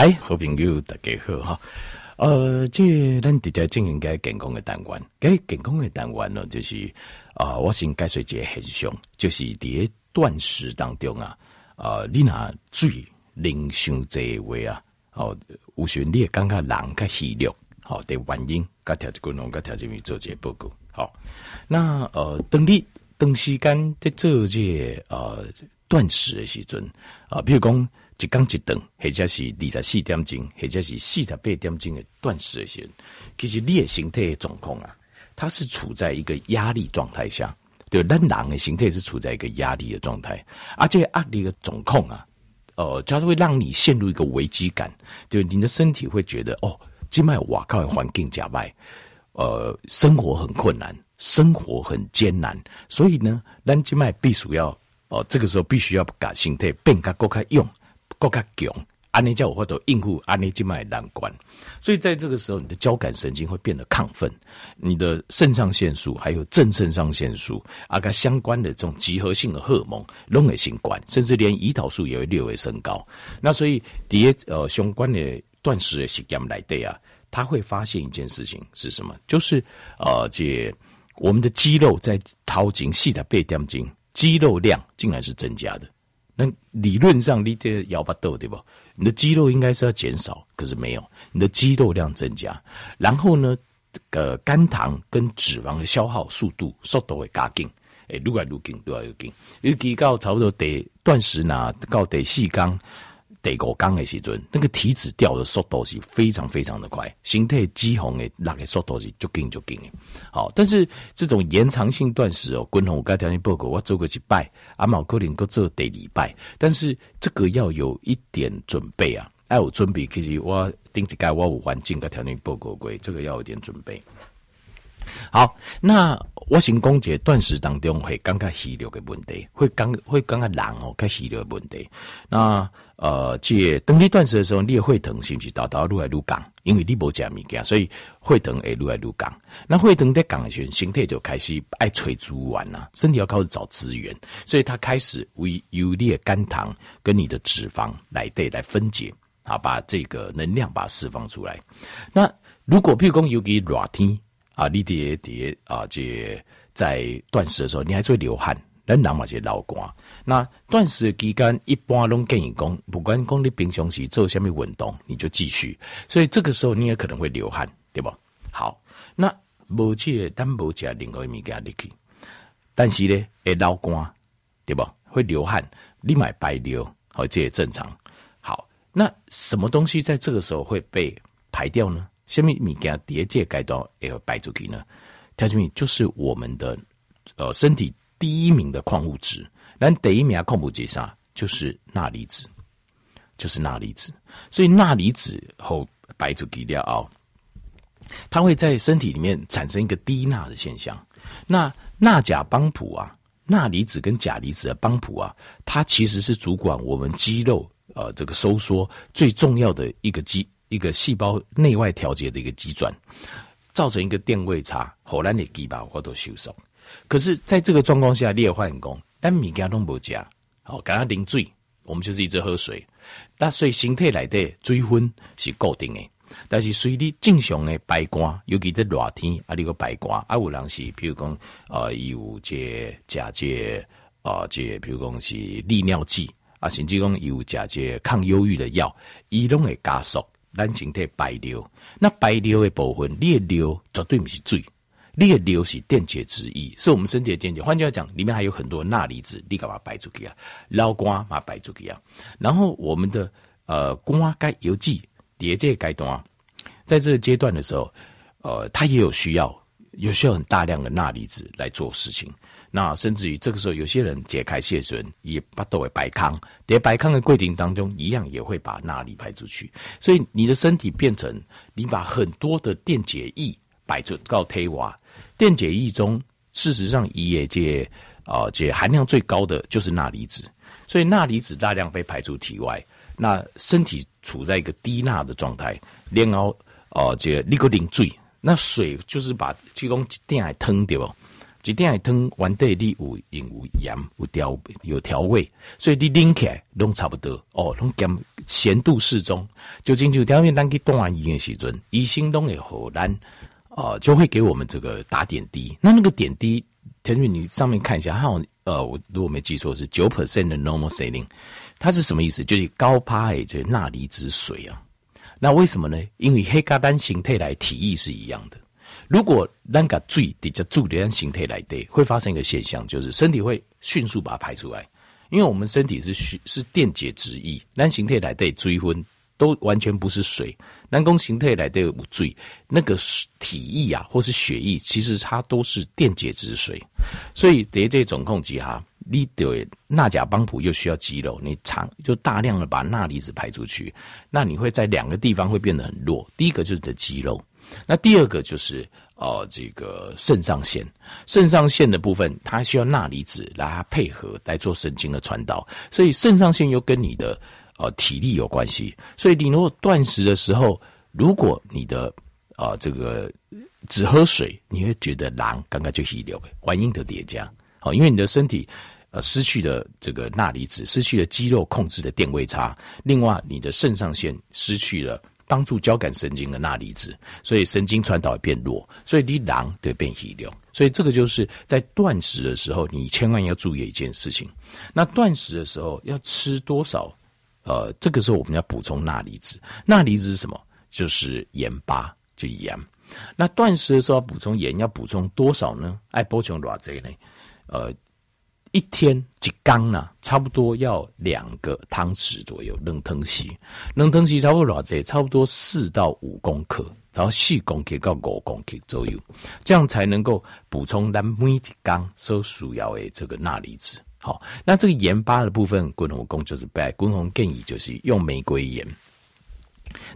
哎，好朋友大家好哈。呃，这咱直接进行个健康的单元，个健康的单元呢，就是啊、呃，我先解释一下现象，就是在断食当中啊，啊、呃，你若水啉伤济话啊，哦，有时你会感觉人较虚弱，好的原因，甲条这个侬甲条这边做一个报告，好，那呃，当你长时间在做这个、呃断食的时阵啊，比如讲。一刚一顿，或者是二十四点钟，或者是四十八点钟的断食的时候，其实你的身体的状况啊，它是处在一个压力状态下，对，咱人的身体是处在一个压力的状态，而这个压力的状况啊，呃，它会让你陷入一个危机感，就你的身体会觉得哦，今麦瓦靠的环境加外，呃，生活很困难，生活很艰难，所以呢，咱今麦必须要哦、这个时候必须要把心态变较够较用。够较强，安尼叫我或者应付安尼这么难关，所以在这个时候，你的交感神经会变得亢奋，你的肾上腺素还有正肾上腺素啊，跟相关的这种集合性的荷尔蒙拢会相关，甚至连胰岛素也会略微升高。那所以第呃相关的断食的时间来对啊，他会发现一件事情是什么？就是呃，这我们的肌肉在掏精细的背点筋，肌肉量竟然是增加的。那理论上你这摇不豆对不？你的肌肉应该是要减少，可是没有，你的肌肉量增加。然后呢，这个肝糖跟脂肪的消耗速度速度会加紧，哎，愈来愈紧，愈来愈紧。尤其到差不多得断食呢，到第四缸。得过刚的时阵，那个体脂掉的速度是非常非常的快，身体肌红的那个速度是就紧就紧的。好，但是这种延长性断食哦，滚红我刚条件报告，我做过几拜，阿毛可能够做得礼拜，但是这个要有一点准备啊，要有准备，其实我顶一盖我有环境跟条件报告过，这个要有点准备。好，那我先讲解断食当中会感觉虚弱的问题，会感会感觉人哦，较虚弱的问题。那呃，这当你断食的时候，你的血糖是不是到到愈来愈降？因为你无食物件，所以血糖会愈来愈降。那血糖在降的时候，身体就开始爱催资源呐，身体要开始找资源，所以它开始为由你的肝糖跟你的脂肪来对来分解，啊，把这个能量把它释放出来。那如果譬如讲尤其热天。啊，你的的啊，这在断食的时候，你还是会流汗，人人嘛是流汗。那断食期间一般拢建议讲，不管讲你平常时做什么运动，你就继续。所以这个时候你也可能会流汗，对不？好，那无这个，但无吃任何物件入去，但是呢会流汗，对不？会流汗，你买白流，好，这也正常。好，那什么东西在这个时候会被排掉呢？下面物件叠界改到也要摆出去呢？它？就是我们的呃身体第一名的矿物质，那第一名矿物质啥？就是钠离子，就是钠离子。所以钠离子后摆出去了后，它会在身体里面产生一个低钠的现象。那钠钾帮浦啊，钠离子跟钾离子的帮浦啊，它其实是主管我们肌肉呃这个收缩最重要的一个肌。一个细胞内外调节的一个机转，造成一个电位差，后来你肌把或都收缩。可是，在这个状况下，你也换工，但米加都不加，好，刚刚淋水，我们就是一直喝水。那所以形态来的水分是固定的，但是随你正常的排干，尤其在热天啊，你个排干啊，有人是，比如讲，呃，有这假这啊，这比如讲是利尿剂啊，甚至讲有加这抗忧郁的药，伊拢会加速。咱身体排尿，那排尿的部分，你的尿绝对不是水，你的尿是电解质液，是我们身体的电解。换句话讲，里面还有很多钠离子，你干嘛排出去啊？老瓜嘛排出去啊？然后我们的呃瓜该油剂叠这阶段，在这个阶段的时候，呃，它也有需要，有需要很大量的钠离子来做事情。那甚至于这个时候，有些人解开血栓，也把都会白康，在白康的过程当中，一样也会把钠离排出去。所以你的身体变成你把很多的电解液摆出到体外，电解液中事实上也这啊这含量最高的就是钠离子。所以钠离子大量被排出体外，那身体处在一个低钠的状态，然后哦这立刻淋水，那水就是把提供电来吞掉。一定要汤完对你有盐有盐有调有调味，所以你拎起来拢差不多哦，拢咸咸度适中。就进去调面当去断盐的时阵，医生拢会好难啊，就会给我们这个打点滴。那那个点滴，田俊你上面看一下，还有呃，我如果没记错是九 percent 的 normal saline，它是什么意思？就是高趴诶，就是钠离子水啊。那为什么呢？因为黑咖单形态来体液是一样的。如果咱个水底下注的形态来对，会发生一个现象，就是身体会迅速把它排出来，因为我们身体是是电解质液，咱形态来对追分都完全不是水，咱讲形态来对水那个体液啊，或是血液，其实它都是电解质水，所以在这种控制哈，你对钠钾帮浦又需要肌肉，你长就大量的把钠离子排出去，那你会在两个地方会变得很弱，第一个就是你的肌肉。那第二个就是呃，这个肾上腺，肾上腺的部分它需要钠离子来配合来做神经的传导，所以肾上腺又跟你的呃体力有关系。所以你如果断食的时候，如果你的啊、呃、这个只喝水，你会觉得狼刚刚就遗留，原因的叠加，好，因为你的身体呃失去了这个钠离子，失去了肌肉控制的电位差，另外你的肾上腺失去了。帮助交感神经的钠离子，所以神经传导也变弱，所以你狼对变稀流。所以这个就是在断食的时候，你千万要注意一件事情。那断食的时候要吃多少？呃，这个时候我们要补充钠离子。钠离子是什么？就是盐巴，就盐。那断食的时候要补充盐，要补充多少呢？爱补充多少呢？呃。一天一缸呢，差不多要两个汤匙左右。冷汤匙，冷汤匙差不多多少？差不多四到五公克，然后四公克到五公克左右，这样才能够补充咱每一缸所需要的这个钠离子。好，那这个盐巴的部分，滚红工就是白，滚红建议就是用玫瑰盐。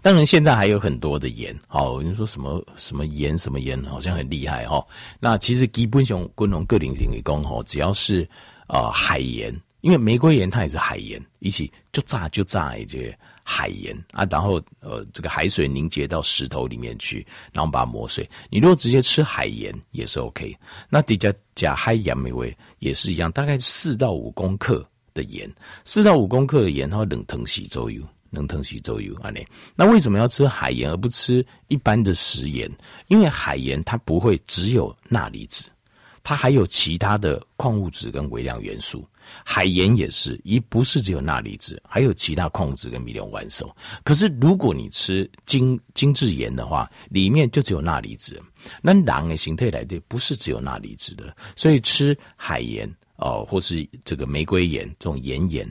当然，现在还有很多的盐。好，你说什么什么盐，什么盐，好像很厉害哈。那其实基本上，滚红个人型的工哈，只要是、呃、海盐，因为玫瑰盐它也是海盐，一起就炸就炸一些海盐啊，然后呃这个海水凝结到石头里面去，然后把它磨碎。你如果直接吃海盐也是 OK。那底下加海盐美味也是一样，大概四到五公克的盐，四到五公克的盐，它会冷腾洗周油。能腾吸周油啊？那那为什么要吃海盐而不吃一般的食盐？因为海盐它不会只有钠离子，它还有其他的矿物质跟微量元素。海盐也是，一不是只有钠离子，还有其他矿物质跟微量元素。可是如果你吃精精致盐的话，里面就只有钠离子。那钠的形态来的不是只有钠离子的，所以吃海盐哦、或是这个玫瑰盐这种盐盐。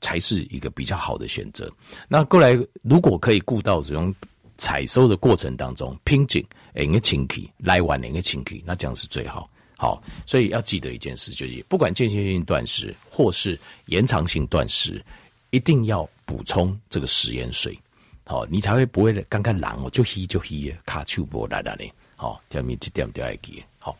才是一个比较好的选择。那过来，如果可以顾到这种采收的过程当中，拼紧哎个清气，来晚哪个清气，那这样是最好。好，所以要记得一件事，就是不管间歇性断食或是延长性断食，一定要补充这个食盐水。好，你才会不会刚刚冷哦，就吸就吸，卡丘波来来嘞。好，下面这点都要记。好。